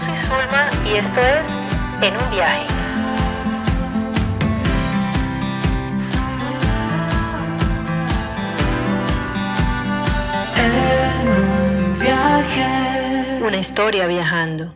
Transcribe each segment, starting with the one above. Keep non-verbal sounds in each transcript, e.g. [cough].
soy Zulma y esto es En un viaje. En un viaje. Una historia viajando.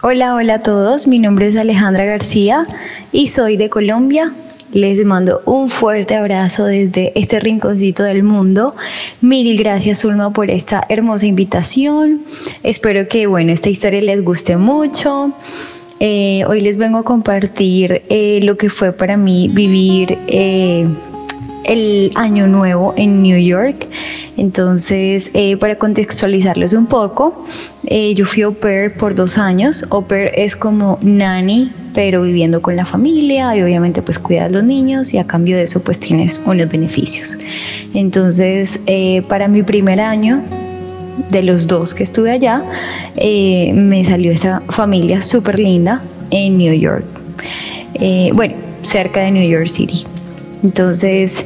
Hola, hola a todos. Mi nombre es Alejandra García y soy de Colombia. Les mando un fuerte abrazo desde este rinconcito del mundo. Mil gracias, Zulma, por esta hermosa invitación. Espero que, bueno, esta historia les guste mucho. Eh, hoy les vengo a compartir eh, lo que fue para mí vivir eh, el año nuevo en New York. Entonces, para contextualizarles un poco, yo fui au pair por dos años. Au pair es como nanny, pero viviendo con la familia y obviamente pues cuidas a los niños y a cambio de eso pues tienes unos beneficios. Entonces, eh, para mi primer año, de los dos que estuve allá, me salió esa familia súper linda en New York. bueno, cerca de New York City. Entonces,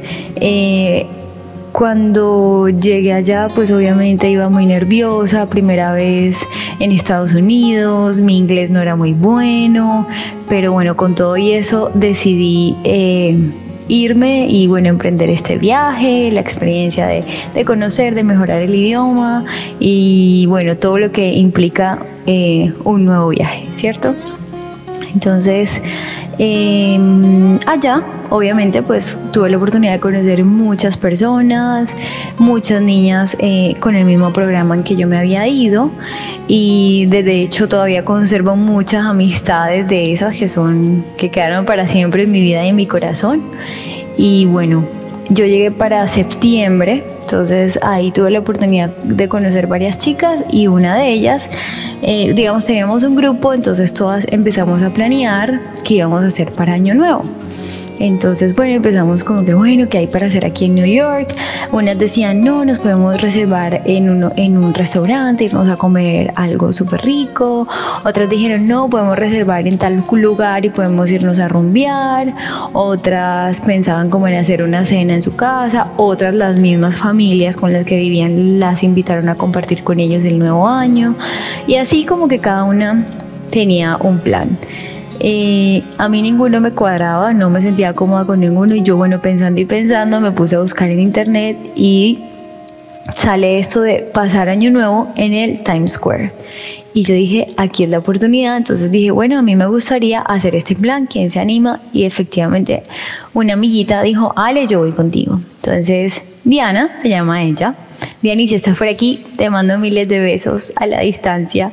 cuando llegué allá, pues obviamente iba muy nerviosa, primera vez en Estados Unidos, mi inglés no era muy bueno, pero bueno, con todo y eso decidí... Eh, irme y bueno, emprender este viaje, la experiencia de, conocer, de mejorar el idioma y bueno, todo lo que implica eh, un nuevo viaje, ¿cierto? Entonces, em, allá, obviamente, pues tuve la oportunidad de conocer muchas personas, muchas niñas eh, con el mismo programa en que yo me había ido y de hecho todavía conservo muchas amistades de esas que son, que quedaron para siempre en mi vida y en mi corazón. Y bueno, yo llegué para septiembre, entonces ahí tuve la oportunidad de conocer varias chicas y una de ellas, eh, digamos, teníamos un grupo, entonces todas empezamos a planear qué íbamos a hacer para Año Nuevo. Entonces, bueno, empezamos como que, bueno, ¿qué hay para hacer aquí en New York? Unas decían, no, nos podemos reservar en, uno, en un restaurante, irnos a comer algo súper rico. Otras dijeron, no, podemos reservar en tal lugar y podemos irnos a rumbear. Otras pensaban como en hacer una cena en su casa. Otras, las mismas familias con las que vivían, las invitaron a compartir con ellos el nuevo año. Y así como que cada una tenía un plan. Eh, a mí ninguno me cuadraba, no me sentía cómoda con ninguno y yo bueno pensando y pensando me puse a buscar en internet y sale esto de pasar año nuevo en el Times Square. Y yo dije, aquí es la oportunidad. Entonces dije, bueno, a mí me gustaría hacer este plan. ¿Quién se anima? Y efectivamente, una amiguita dijo, Ale, yo voy contigo. Entonces, Diana, se llama ella, Diani, si estás por aquí, te mando miles de besos a la distancia.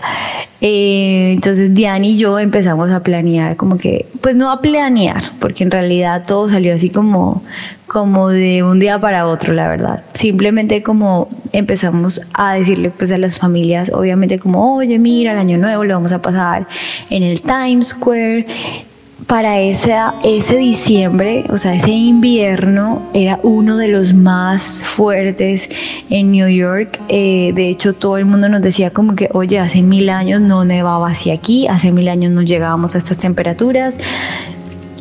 Eh, entonces Diani y yo empezamos a planear, como que, pues no a planear, porque en realidad todo salió así como, como de un día para otro, la verdad. Simplemente como empezamos a decirle pues a las familias, obviamente como, oye, mira, el año nuevo lo vamos a pasar en el Times Square para esa, ese diciembre, o sea, ese invierno era uno de los más fuertes en New York. Eh, de hecho, todo el mundo nos decía como que, oye, hace mil años no nevaba así aquí, hace mil años no llegábamos a estas temperaturas.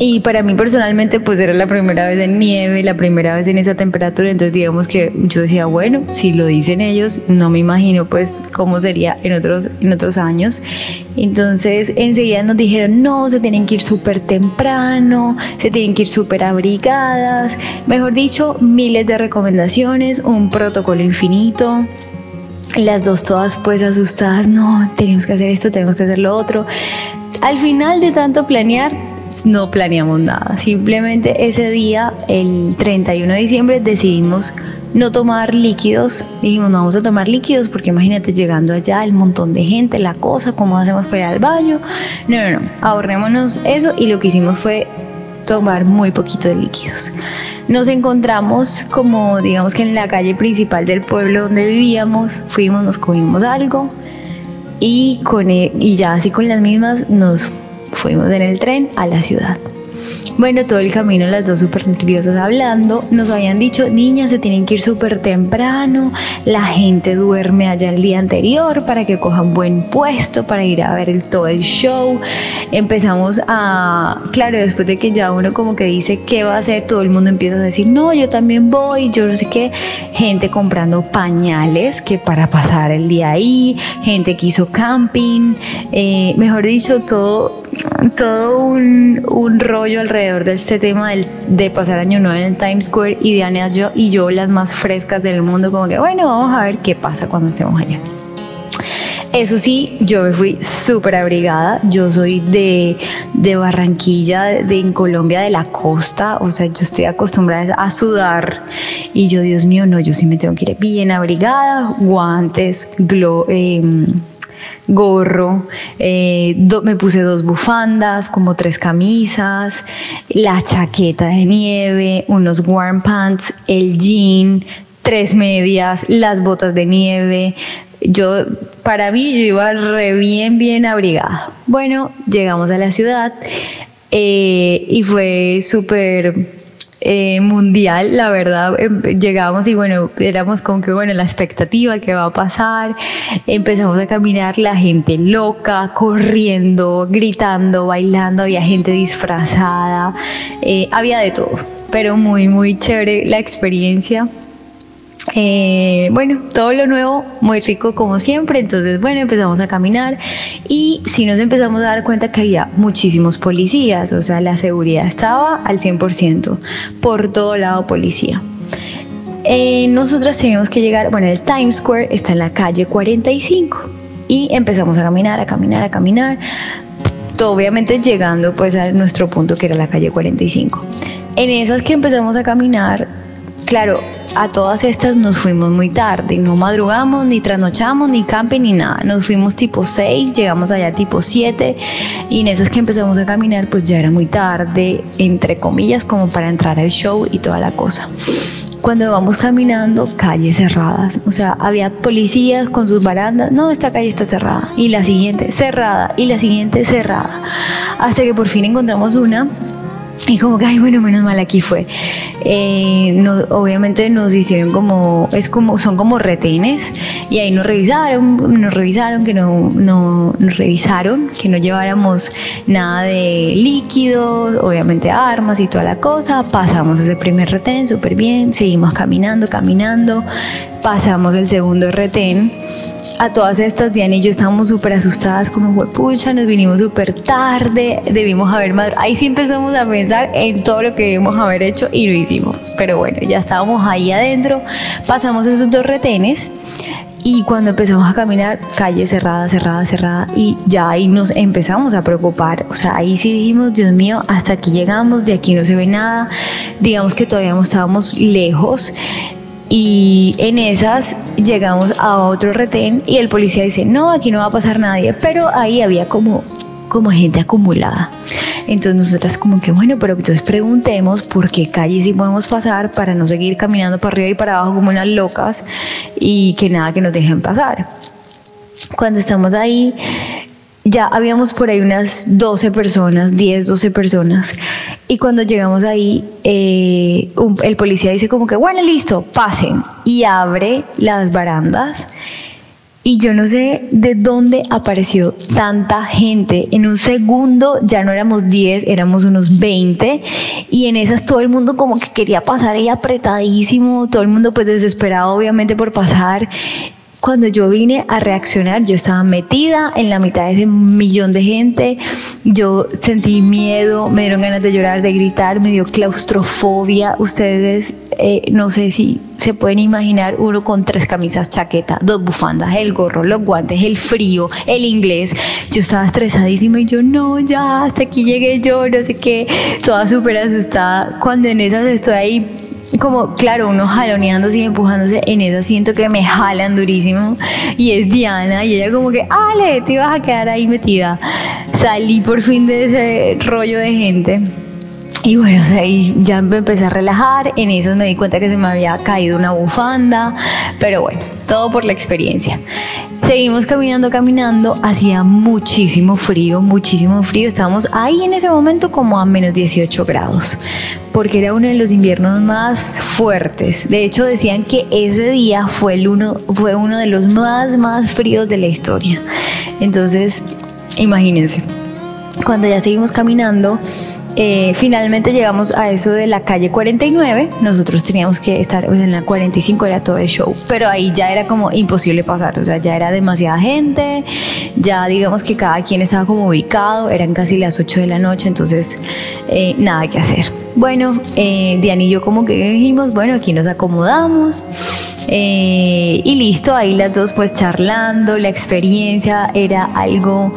Y para mí personalmente pues era la primera vez en nieve, la primera vez en esa temperatura, entonces digamos que yo decía, bueno, si lo dicen ellos, no me imagino pues cómo sería en otros, en otros años. Entonces enseguida nos dijeron, no, se tienen que ir súper temprano, se tienen que ir súper abrigadas, mejor dicho, miles de recomendaciones, un protocolo infinito. Las dos todas pues asustadas, no, tenemos que hacer esto, tenemos que hacer lo otro. Al final de tanto planear, no planeamos nada. Simplemente ese día, el 31 de diciembre, decidimos no tomar líquidos. Dijimos, no vamos a tomar líquidos porque imagínate llegando allá, el montón de gente, la cosa, cómo hacemos para ir al baño. No, no, no, ahorrémonos eso y lo que hicimos fue tomar muy poquito de líquidos. Nos encontramos como digamos que en la calle principal del pueblo donde vivíamos, fuimos, nos comimos algo y, con, e, y ya así con las mismas nos fuimos en el tren a la ciudad. Bueno, todo el camino las dos súper nerviosas hablando. Nos habían dicho, niñas, se tienen que ir súper temprano. La gente duerme allá el día anterior para que cojan buen puesto para ir a ver el, todo el show. Empezamos a, claro, después de que ya uno como que dice qué va a hacer, todo el mundo empieza a decir, no, yo también voy, yo no sé qué. Gente comprando pañales que para pasar el día ahí, gente que hizo camping, eh, mejor dicho, todo todo un, un, rollo alrededor de este tema del, de pasar año nuevo en Times Square y Diana yo, y yo las más frescas del mundo como que bueno vamos a ver qué pasa cuando estemos allá eso sí, yo me fui súper abrigada. Yo soy de, de Barranquilla, de, en Colombia, de la costa. O sea, yo estoy acostumbrada a sudar. Y yo, Dios mío, no, yo sí me tengo que ir bien abrigada. Guantes, glo, eh, gorro, eh, me puse dos bufandas, como tres camisas, la chaqueta de nieve, unos warm pants, el jean, tres medias, las botas de nieve. Yo, para mí, yo iba re bien, bien abrigada. Bueno, llegamos a la ciudad eh, y fue súper eh, mundial, la verdad, em, llegamos y bueno, éramos como que, bueno, la expectativa que va a pasar, empezamos a caminar, la gente loca, corriendo, gritando, bailando, había gente disfrazada, eh, había de todo, pero muy, muy chévere la experiencia. Eh, bueno, todo lo nuevo, muy rico como siempre. Entonces, bueno, empezamos a caminar y si nos empezamos a dar cuenta que había muchísimos policías, o sea, la seguridad estaba al 100%, por todo lado policía. Eh, nosotras teníamos que llegar, bueno, el Times Square está en la calle 45 y empezamos a caminar, a caminar, a caminar, obviamente llegando pues a nuestro punto que era la calle 45. En esas que empezamos a caminar, claro, a todas estas nos fuimos muy tarde, no madrugamos, ni trasnochamos, ni camping, ni nada. Nos fuimos tipo 6, llegamos allá tipo 7 y en esas que empezamos a caminar pues ya era muy tarde, entre comillas, como para entrar al show y toda la cosa. Cuando vamos caminando, calles cerradas, o sea, había policías con sus barandas, no, esta calle está cerrada, y la siguiente cerrada, y la siguiente cerrada, hasta que por fin encontramos una y como que, ay, bueno, menos mal aquí fue. Eh, obviamente nos hicieron como, es como, son como retenes y ahí nos revisaron, nos revisaron que no, no, revisaron que no lleváramos nada de líquidos, obviamente armas y toda la cosa. Pasamos ese primer retén súper bien, seguimos caminando, caminando, pasamos el segundo retén a todas estas, Diana y yo estábamos súper asustadas, como fue pucha, nos vinimos súper tarde, debimos haber más. Ahí sí empezamos a pensar en todo lo que debimos haber hecho y lo hicimos. Pero bueno, ya estábamos ahí adentro, pasamos esos dos retenes. Y cuando empezamos a caminar, calle cerrada, cerrada, cerrada, y ya ahí nos empezamos a preocupar. O sea, ahí sí dijimos, Dios mío, hasta aquí llegamos, de aquí no se ve nada. Digamos que todavía estábamos lejos y en esas llegamos a otro retén y el policía dice, no, aquí no va a pasar nadie, pero ahí había como, como gente acumulada. Entonces nosotras como que bueno, pero entonces preguntemos por qué calle sí podemos pasar para no seguir caminando para arriba y para abajo como unas locas y que nada que nos dejen pasar. Cuando estamos ahí, ya habíamos por ahí unas 12 personas, 10, 12 personas. Y cuando llegamos ahí, eh, el policía dice como que, bueno, listo, pasen. Y abre las barandas. Y yo no sé de dónde apareció tanta gente. En un segundo ya no éramos 10, éramos unos 20. Y en esas todo el mundo como que quería pasar ahí apretadísimo. Todo el mundo pues desesperado obviamente por pasar. Cuando yo vine a reaccionar, yo estaba metida en la mitad de ese millón de gente. Yo sentí miedo, me dieron ganas de llorar, de gritar, me dio claustrofobia. Ustedes, eh, no sé si se pueden imaginar uno con tres camisas, chaqueta, dos bufandas, el gorro, los guantes, el frío, el inglés. Yo estaba estresadísima y yo, no, ya, hasta aquí llegué yo, no sé qué, toda súper asustada. Cuando en esas estoy ahí como, claro, uno jaloneándose y empujándose, en esa siento que me jalan durísimo. Y es Diana, y ella como que, Ale, te ibas a quedar ahí metida. Salí por fin de ese rollo de gente. Y bueno, ya me empecé a relajar, en esas me di cuenta que se me había caído una bufanda, pero bueno, todo por la experiencia. Seguimos caminando, caminando, hacía muchísimo frío, muchísimo frío. Estábamos ahí en ese momento como a menos 18 grados, porque era uno de los inviernos más fuertes. De hecho, decían que ese día fue, uno, fue uno de los más, más fríos de la historia. Entonces, imagínense, cuando ya seguimos caminando, eh, finalmente llegamos a eso de la calle 49. Nosotros teníamos que estar pues, en la 45, era todo el show. Pero ahí ya era como imposible pasar. O sea, ya era demasiada gente. Ya digamos que cada quien estaba como ubicado. Eran casi las 8 de la noche. Entonces, eh, nada que hacer. Bueno, eh, Diana y yo como que dijimos, bueno, aquí nos acomodamos. Eh, y listo, ahí las dos pues charlando. La experiencia era algo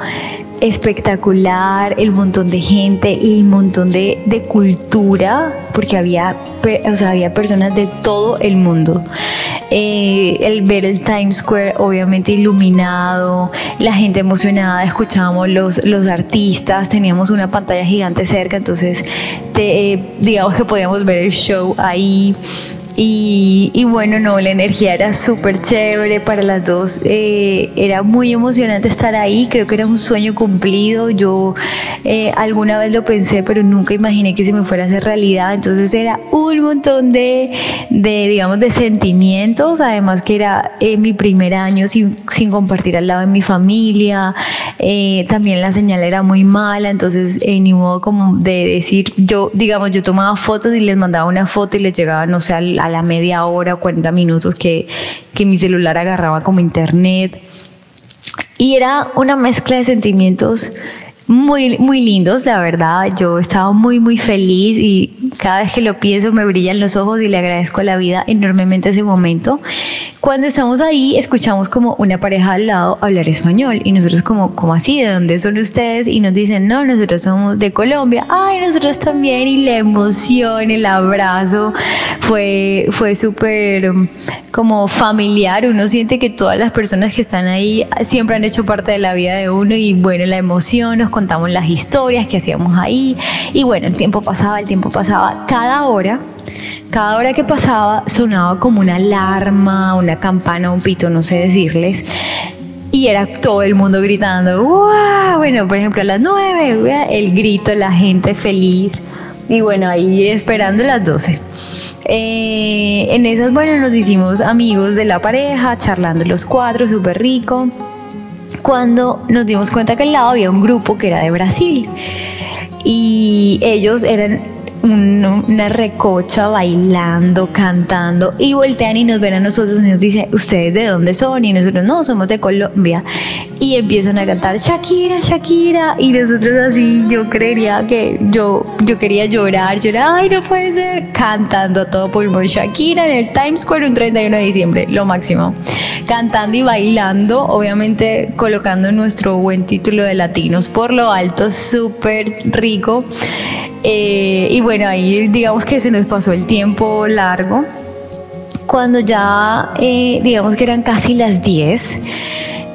espectacular, el montón de gente, el montón de, de cultura, porque había, o sea, había personas de todo el mundo. Eh, el ver el Times Square obviamente iluminado, la gente emocionada, escuchábamos los, los artistas, teníamos una pantalla gigante cerca, entonces te, digamos que podíamos ver el show ahí. Y, bueno, no, la energía era súper chévere para las dos. Eh, era muy emocionante estar ahí. Creo que era un sueño cumplido. Yo eh, alguna vez lo pensé, pero nunca imaginé que se me fuera a hacer realidad. Entonces era un montón de, de digamos, de sentimientos. Además que era eh, mi primer año sin, sin, compartir al lado de mi familia. también la señal era muy mala. Entonces, ni modo como de decir, yo, digamos, yo tomaba fotos y les mandaba una foto y les llegaba, no sé, al a la media hora o 40 minutos que, que mi celular agarraba como internet. Y era una mezcla de sentimientos muy, muy lindos, la verdad. Yo estaba muy, muy feliz y cada vez que lo pienso me brillan los ojos y le agradezco a la vida enormemente ese momento. Cuando estamos ahí, escuchamos como una pareja al lado hablar español y nosotros como, como así, ¿de dónde son ustedes? Y nos dicen, no, nosotros somos de Colombia. Ay, nosotros también. Y la emoción, el abrazo fue, fue súper um, como familiar. Uno siente que todas las personas que están ahí siempre han hecho parte de la vida de uno y bueno, la emoción, nos contamos las historias que hacíamos ahí y bueno, el tiempo pasaba, el tiempo pasaba. Cada hora cada hora que pasaba sonaba como una alarma, una campana, un pito, no sé decirles. Y era todo el mundo gritando, ¡Wow! Bueno, por ejemplo, a las 9, el grito, la gente feliz. Y bueno, ahí esperando las 12. Eh, en esas, bueno, nos hicimos amigos de la pareja, charlando los cuatro, súper rico. Cuando nos dimos cuenta que al lado había un grupo que era de Brasil. Y ellos eran una recocha bailando, cantando y voltean y nos ven a nosotros y nos dicen, ¿ustedes de dónde son? Y nosotros no, somos de Colombia. Y empiezan a cantar Shakira, Shakira. Y nosotros así, yo creería que yo, yo quería llorar, llorar, ay, no puede ser, cantando a todo pulmón Shakira en el Times Square un 31 de diciembre, lo máximo. Cantando y bailando, obviamente colocando nuestro buen título de latinos por lo alto, súper rico. Eh, y bueno, ahí digamos que se nos pasó el tiempo largo. Cuando ya, eh, digamos que eran casi las 10,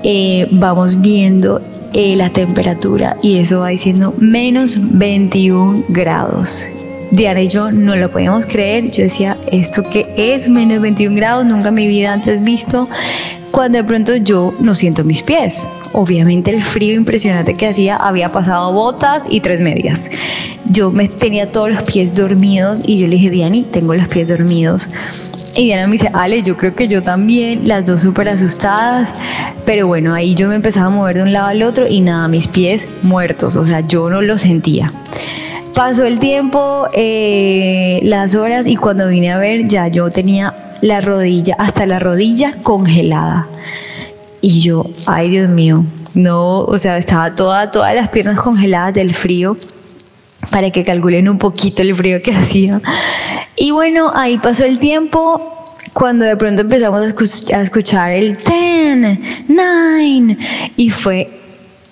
eh, vamos viendo la temperatura y eso va diciendo menos 21 grados. Diana y yo no lo podíamos creer. Yo decía, ¿esto qué es? Menos 21 grados, nunca en mi vida antes visto. Cuando de pronto yo no siento mis pies. Obviamente el frío impresionante que hacía había pasado botas y tres medias. Yo me tenía todos los pies dormidos y yo le dije, Diani, tengo los pies dormidos. Y Diana me dice, Ale, yo creo que yo también, las dos súper asustadas, pero bueno, ahí yo me empezaba a mover de un lado al otro y nada, mis pies muertos, o sea, yo no lo sentía. Pasó el tiempo, eh, las horas y cuando vine a ver ya yo tenía la rodilla, hasta la rodilla congelada. Y yo, ay Dios mío, no, o sea, estaba toda, todas las piernas congeladas del frío para que calculen un poquito el frío que [laughs] hacía. Y bueno, ahí pasó el tiempo. Cuando de pronto empezamos a, escuchar el 10, 9, y fue,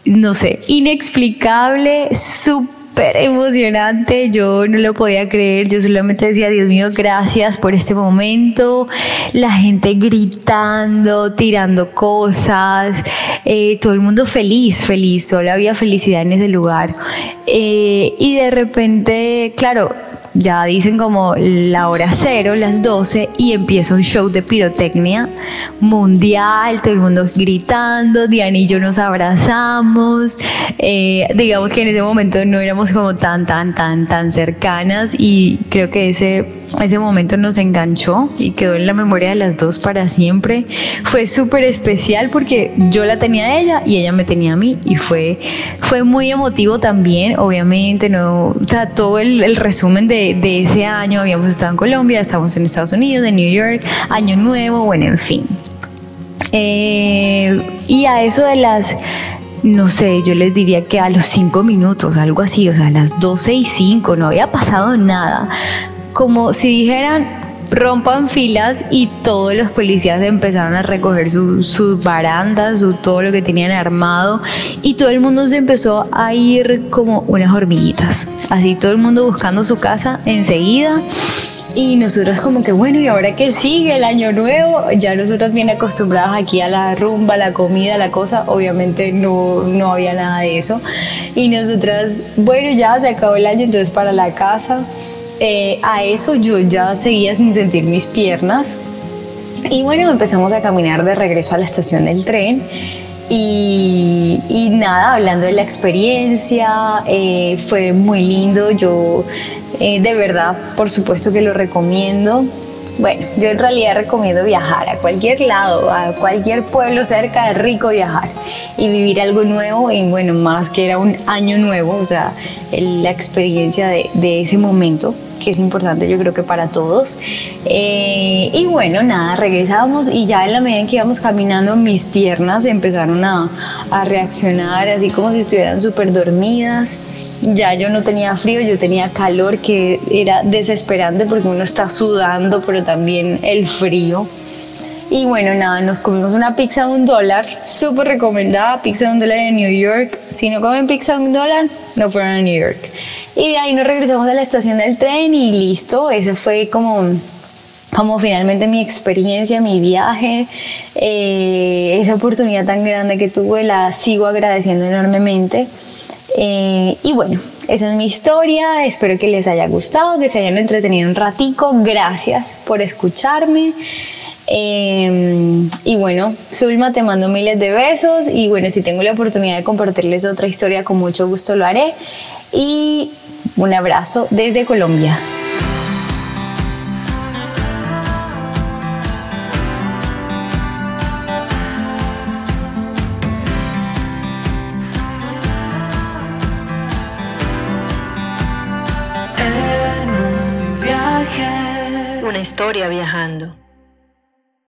no sé, inexplicable, súper emocionante, yo no lo podía creer, yo solamente decía, Dios mío, gracias por este momento, la gente gritando, tirando cosas, eh, todo el mundo feliz, feliz, solo había felicidad en ese lugar. Eh, y de repente, claro, ya dicen como la hora cero, las 12, y empieza un show de pirotecnia mundial, todo el mundo gritando, Diana y yo nos abrazamos, eh, digamos que en ese momento no éramos como tan, tan, tan, tan cercanas y creo que ese, ese momento nos enganchó y quedó en la memoria de las dos para siempre. Fue súper especial porque yo la tenía a ella y ella me tenía a mí y fue, fue muy emotivo también, obviamente, no, o sea, todo el, el resumen de, de ese año, habíamos estado en Colombia, estamos en Estados Unidos, en New York, año nuevo, bueno, en fin. Eh, y a eso de las, no sé, yo les diría que a los cinco minutos, algo así, o sea, a las 12 y 5, no había pasado nada. Como si dijeran, rompan filas y todos los policías empezaron a recoger sus barandas, su, todo lo que tenían armado y todo el mundo se empezó a ir como unas hormiguitas. Así todo el mundo buscando su casa enseguida. Y nosotros como que bueno, ¿y ahora qué sigue? El año nuevo, ya nosotros bien acostumbrados aquí a la rumba, la comida, la cosa, obviamente no, no había nada de eso. Y nosotras, bueno, ya se acabó el año, entonces para la casa. Eh, a eso yo ya seguía sin sentir mis piernas. Y bueno, empezamos a caminar de regreso a la estación del tren. Y, nada, hablando de la experiencia, eh, fue muy lindo. Yo eh, de verdad, por supuesto que lo recomiendo. Bueno, yo en realidad recomiendo viajar a cualquier lado, a cualquier pueblo cerca, es rico viajar y vivir algo nuevo y bueno, más que era un año nuevo, o sea, la experiencia de, ese momento que es importante yo creo que para todos. Eh, y bueno, nada, regresamos y ya en la medida en que íbamos caminando mis piernas empezaron a, a reaccionar así como si estuvieran súper dormidas ya yo no tenía frío, yo tenía calor que era desesperante porque uno está sudando, pero también el frío. Y bueno, nada, nos comimos una pizza de un dólar, súper recomendada, pizza de un dólar en New York. Si no comen pizza de un dólar, no fueron a New York. Y de ahí nos regresamos a la estación del tren y listo, ese fue como como finalmente mi experiencia, mi viaje, eh, esa oportunidad tan grande que tuve, la sigo agradeciendo enormemente. Eh, y bueno, esa es mi historia, espero que les haya gustado, que se hayan entretenido un ratico, gracias por escucharme. Eh, y bueno, Zulma, te mando miles de besos y bueno, si tengo la oportunidad de compartirles otra historia, con mucho gusto lo haré. Y un abrazo desde Colombia. Historia viajando.